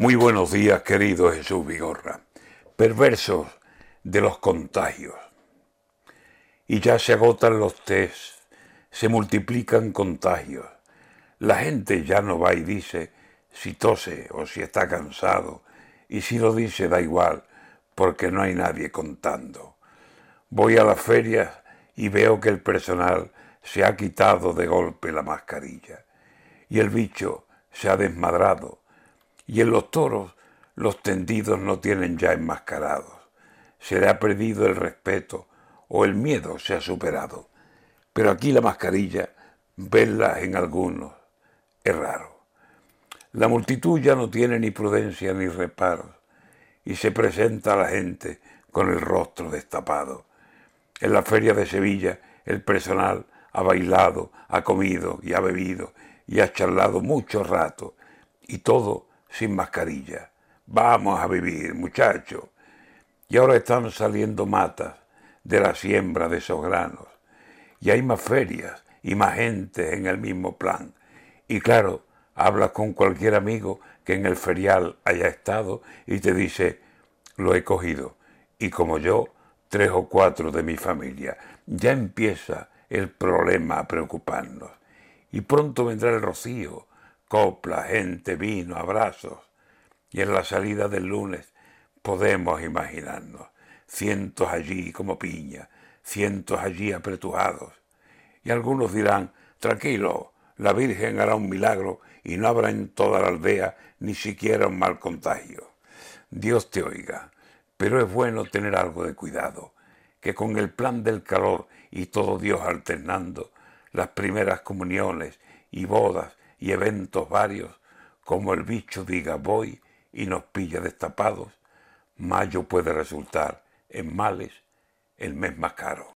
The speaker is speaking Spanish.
Muy buenos días, querido Jesús Vigorra. Perversos de los contagios. Y ya se agotan los test, se multiplican contagios. La gente ya no va y dice si tose o si está cansado, y si lo dice da igual, porque no hay nadie contando. Voy a las ferias y veo que el personal se ha quitado de golpe la mascarilla, y el bicho se ha desmadrado y en los toros los tendidos no tienen ya enmascarados. Se le ha perdido el respeto o el miedo se ha superado. Pero aquí la mascarilla, verla en algunos, es raro. La multitud ya no tiene ni prudencia ni reparos y se presenta a la gente con el rostro destapado. En la feria de Sevilla el personal ha bailado, ha comido y ha bebido y ha charlado mucho rato y todo sin mascarilla. Vamos a vivir, muchachos. Y ahora están saliendo matas de la siembra de esos granos. Y hay más ferias y más gente en el mismo plan. Y claro, hablas con cualquier amigo que en el ferial haya estado y te dice, lo he cogido. Y como yo, tres o cuatro de mi familia. Ya empieza el problema a preocuparnos. Y pronto vendrá el rocío, copla, gente, vino, abrazos. Y en la salida del lunes podemos imaginarnos cientos allí como piña, cientos allí apretujados. Y algunos dirán, tranquilo, la Virgen hará un milagro y no habrá en toda la aldea ni siquiera un mal contagio. Dios te oiga, pero es bueno tener algo de cuidado, que con el plan del calor y todo Dios alternando, las primeras comuniones y bodas y eventos varios, como el bicho diga voy y nos pilla destapados, mayo puede resultar en males el mes más caro.